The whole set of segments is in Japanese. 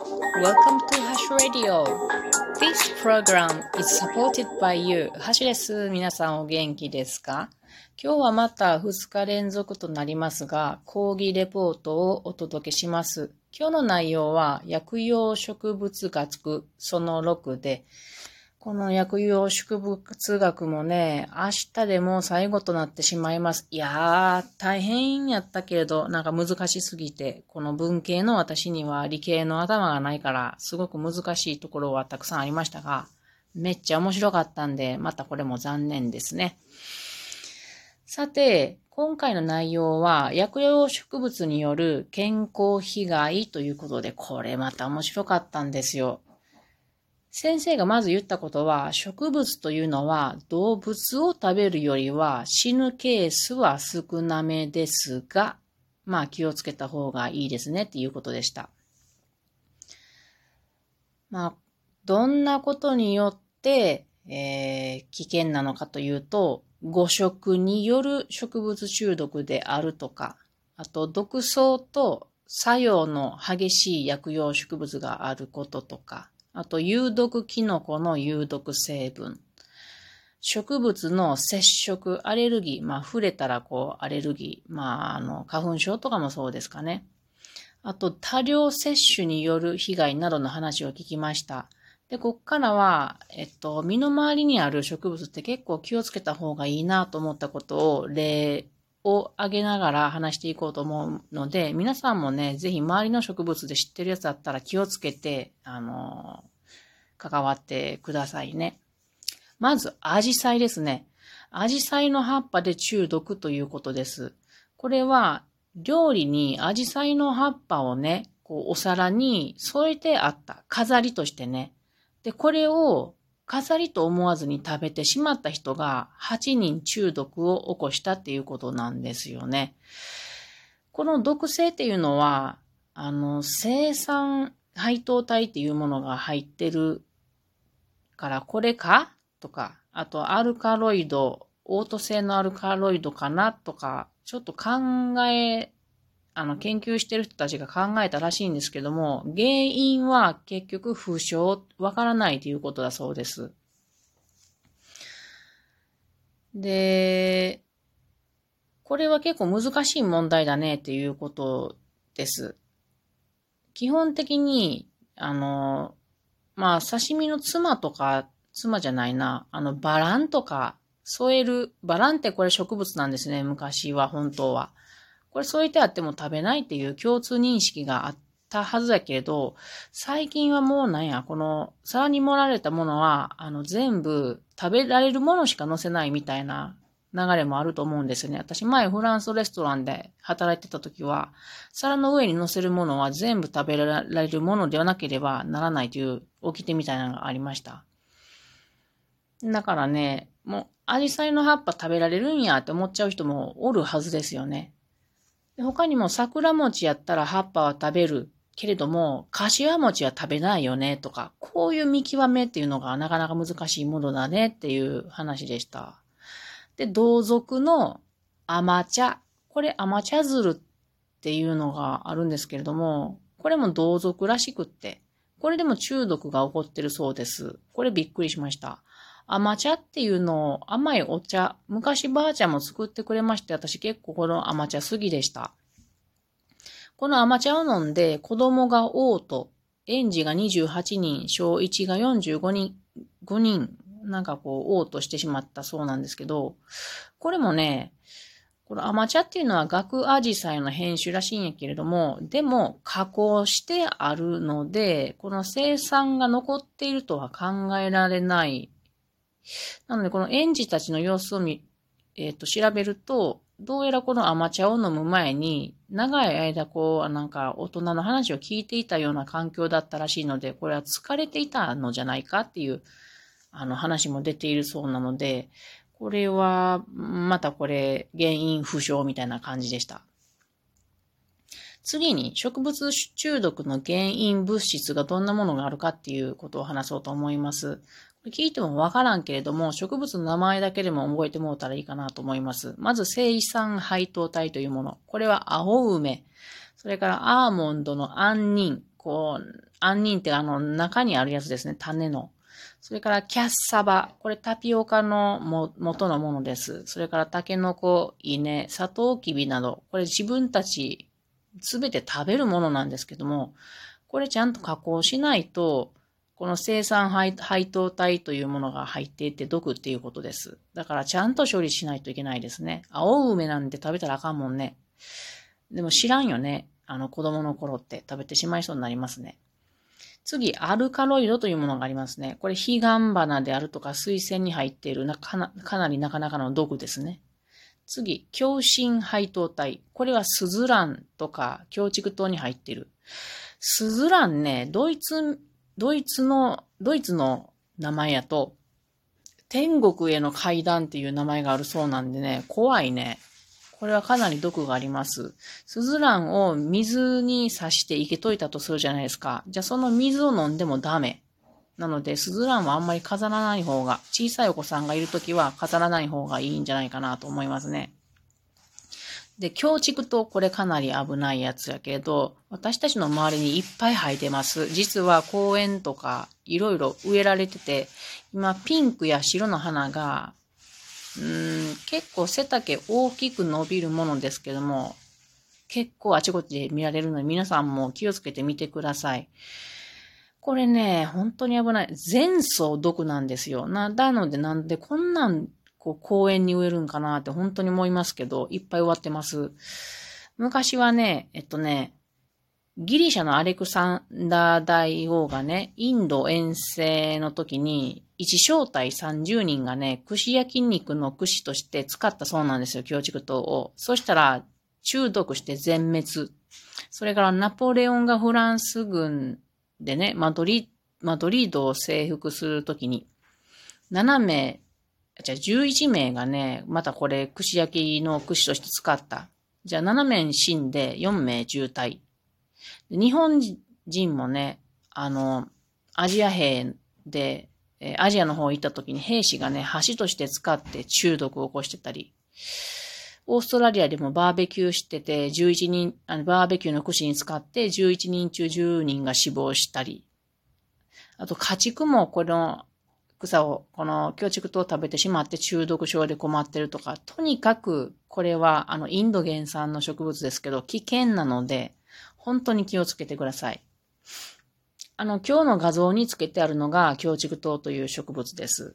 Welcome to Hash Radio. This program is supported by you. ハシです。皆さんお元気ですか?今日はまた2日連続となりますが、講義レポートをお届けします。今日の内容は、薬用植物学その6で、この薬用植物学もね、明日でもう最後となってしまいます。いやー、大変やったけれど、なんか難しすぎて、この文系の私には理系の頭がないから、すごく難しいところはたくさんありましたが、めっちゃ面白かったんで、またこれも残念ですね。さて、今回の内容は、薬用植物による健康被害ということで、これまた面白かったんですよ。先生がまず言ったことは、植物というのは動物を食べるよりは死ぬケースは少なめですが、まあ気をつけた方がいいですねっていうことでした。まあ、どんなことによって、えー、危険なのかというと、誤食による植物中毒であるとか、あと毒草と作用の激しい薬用植物があることとか、あと、有毒キノコの有毒成分。植物の接触、アレルギー、まあ、触れたらこう、アレルギー、まあ、あの、花粉症とかもそうですかね。あと、多量摂取による被害などの話を聞きました。で、こっからは、えっと、身の回りにある植物って結構気をつけた方がいいなと思ったことを例を挙げながら話していこうと思うので、皆さんもね、ぜひ周りの植物で知ってるやつだったら気をつけて、あの、関わってくださいね。まず、アジサイですね。アジサイの葉っぱで中毒ということです。これは、料理にアジサイの葉っぱをね、こう、お皿に添えてあった。飾りとしてね。で、これを飾りと思わずに食べてしまった人が8人中毒を起こしたっていうことなんですよね。この毒性っていうのは、あの、生産配当体っていうものが入ってるからこれか？とか、あとアルカロイド、オート性のアルカロイドかな？とか、ちょっと考えあの、研究してる人たちが考えたらしいんですけども、原因は結局不詳、わからないということだそうです。で、これは結構難しい問題だねっていうことです。基本的に、あの、まあ、刺身の妻とか、妻じゃないな、あの、バランとか添える、バランってこれ植物なんですね、昔は、本当は。これ添えてあっても食べないっていう共通認識があったはずだけれど、最近はもうなんや、この皿に盛られたものは、あの全部食べられるものしか載せないみたいな流れもあると思うんですよね。私前フランスレストランで働いてた時は、皿の上に乗せるものは全部食べられるものではなければならないという掟みたいなのがありました。だからね、もう、アジサイの葉っぱ食べられるんやって思っちゃう人もおるはずですよね。他にも桜餅やったら葉っぱは食べるけれども、柏餅は食べないよねとか、こういう見極めっていうのがなかなか難しいものだねっていう話でした。で、同族の甘茶。これ甘茶鶴っていうのがあるんですけれども、これも同族らしくって、これでも中毒が起こってるそうです。これびっくりしました。甘茶っていうのを甘いお茶、昔ばあちゃんも作ってくれまして、私結構この甘茶好きでした。この甘茶を飲んで子供が嘔吐、園児が28人、小1が45人、5人、なんかこう、嘔吐してしまったそうなんですけど、これもね、この甘茶っていうのは学アジサイの品種らしいんやけれども、でも加工してあるので、この生産が残っているとは考えられないなので、この園児たちの様子を見、えっ、ー、と、調べると、どうやらこの甘茶を飲む前に、長い間こう、なんか大人の話を聞いていたような環境だったらしいので、これは疲れていたのじゃないかっていう、あの話も出ているそうなので、これは、またこれ、原因不詳みたいな感じでした。次に、植物中毒の原因物質がどんなものがあるかっていうことを話そうと思います。聞いてもわからんけれども、植物の名前だけでも覚えてもうたらいいかなと思います。まず、生産配当体というもの。これは青梅。それからアーモンドの杏仁。こう、杏仁ってあの中にあるやつですね、種の。それからキャッサバ。これタピオカのも元のものです。それからタケノコ、稲、サトウキビなど。これ自分たちすべて食べるものなんですけども、これちゃんと加工しないと、この生産配当体というものが入っていて毒っていうことです。だからちゃんと処理しないといけないですね。青梅なんて食べたらあかんもんね。でも知らんよね。あの子供の頃って食べてしまいそうになりますね。次、アルカロイドというものがありますね。これ、ヒガンバナであるとか、水栓に入っているなかなかなりなかなかの毒ですね。次、強心配糖体。これはスズランとか、強畜糖に入っている。スズランね、ドイツ、ドイツの、ドイツの名前やと、天国への階段っていう名前があるそうなんでね、怖いね。これはかなり毒があります。スズランを水に刺して生けといたとするじゃないですか。じゃあその水を飲んでもダメ。なので、スズランはあんまり飾らない方が、小さいお子さんがいるときは飾らない方がいいんじゃないかなと思いますね。で、強畜とこれかなり危ないやつやけど、私たちの周りにいっぱい生えてます。実は公園とかいろいろ植えられてて、今ピンクや白の花がうん結構背丈大きく伸びるものですけども、結構あちこちで見られるので皆さんも気をつけてみてください。これね、本当に危ない。前走毒なんですよ。な、なのでなんでこんなんこう公園に植えるんかなって本当に思いますけど、いっぱい終わってます。昔はね、えっとね、ギリシャのアレクサンダー大王がね、インド遠征の時に、一小隊30人がね、串焼肉の串として使ったそうなんですよ、強畜糖を。そしたら、中毒して全滅。それからナポレオンがフランス軍でね、マドリマドリードを征服するときに、7名、じゃあ11名がね、またこれ串焼きの串として使った。じゃあ7名死んで4名渋滞。日本人もね、あの、アジア兵で、アジアの方行った時に兵士がね、橋として使って中毒を起こしてたり、オーストラリアでもバーベキューしてて、11人、あのバーベキューの串に使って11人中10人が死亡したり、あと家畜もこの草を、この強畜糖を食べてしまって中毒症で困ってるとか、とにかくこれはあのインド原産の植物ですけど危険なので、本当に気をつけてください。あの、今日の画像につけてあるのが、強竹糖という植物です。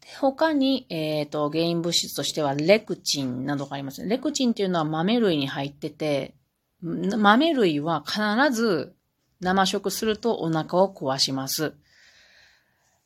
で他に、えっ、ー、と、原因物質としては、レクチンなどがあります。レクチンっていうのは豆類に入ってて、豆類は必ず生食するとお腹を壊します。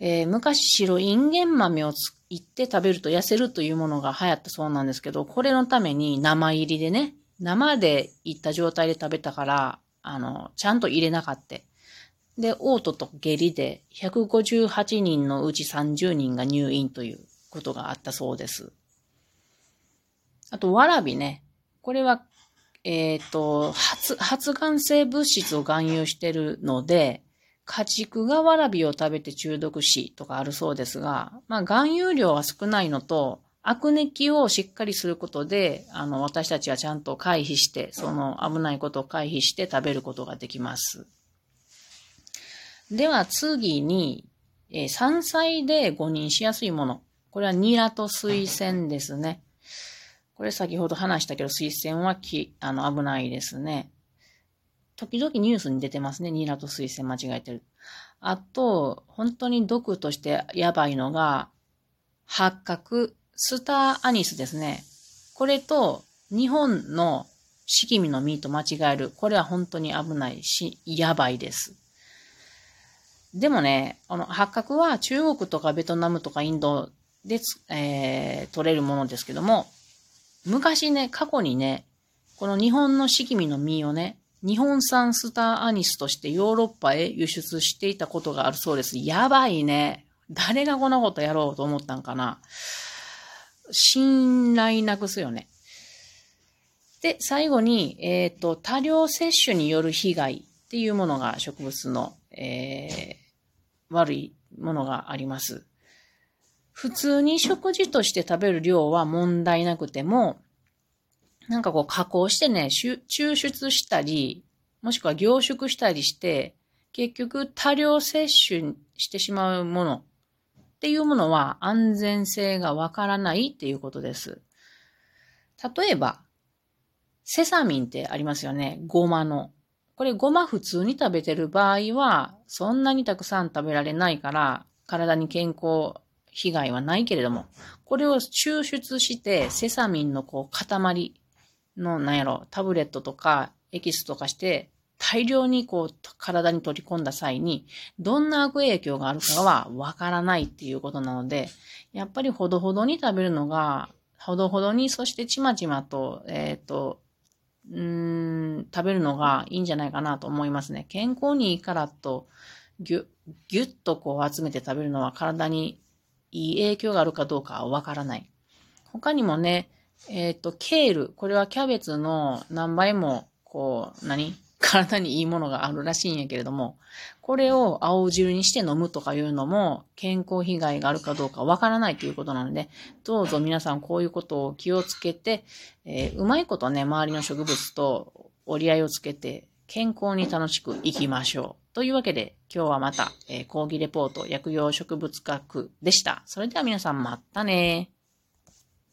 えー、昔白インゲン豆をついって食べると痩せるというものが流行ったそうなんですけど、これのために生入りでね、生でいった状態で食べたから、あの、ちゃんと入れなかった。で、嘔吐と下痢で158人のうち30人が入院ということがあったそうです。あと、わらびね。これは、えっ、ー、と、発、発がん性物質を含有してるので、家畜がわらびを食べて中毒死とかあるそうですが、まあ、含有量は少ないのと、悪熱をしっかりすることで、あの、私たちはちゃんと回避して、その危ないことを回避して食べることができます。では次に、えー、山菜で誤認しやすいもの。これはニラと水仙ですね。これ先ほど話したけど、水仙はき、あの、危ないですね。時々ニュースに出てますね。ニーラと水仙間違えてる。あと、本当に毒としてやばいのが、八角、スターアニスですね。これと日本の四季見の実と間違える。これは本当に危ないし、やばいです。でもね、この八角は中国とかベトナムとかインドで、えー、取れるものですけども、昔ね、過去にね、この日本の四季見の実をね、日本産スターアニスとしてヨーロッパへ輸出していたことがあるそうです。やばいね。誰がこんなことやろうと思ったんかな。信頼なくすよね。で、最後に、えっ、ー、と、多量摂取による被害っていうものが植物の、えー、悪いものがあります。普通に食事として食べる量は問題なくても、なんかこう加工してね、抽出したり、もしくは凝縮したりして、結局多量摂取してしまうものっていうものは安全性がわからないっていうことです。例えば、セサミンってありますよね。ごまの。これごま普通に食べてる場合は、そんなにたくさん食べられないから、体に健康被害はないけれども、これを抽出して、セサミンのこう塊の、なんやろ、タブレットとかエキスとかして、大量にこう体に取り込んだ際に、どんな悪影響があるかはわからないっていうことなので、やっぱりほどほどに食べるのが、ほどほどに、そしてちまちまと、えっ、ー、と、うん、食べるのがいいんじゃないかなと思いますね。健康にいいからと、ぎゅ、ぎゅっとこう集めて食べるのは体にいい影響があるかどうかはわからない。他にもね、えっ、ー、と、ケール。これはキャベツの何倍も、こう、何？体にいいものがあるらしいんやけれども、これを青汁にして飲むとかいうのも健康被害があるかどうかわからないということなので、どうぞ皆さんこういうことを気をつけて、えー、うまいことね、周りの植物と折り合いをつけて健康に楽しく生きましょう。というわけで、今日はまた、えー、講義レポート薬用植物学でした。それでは皆さんまたね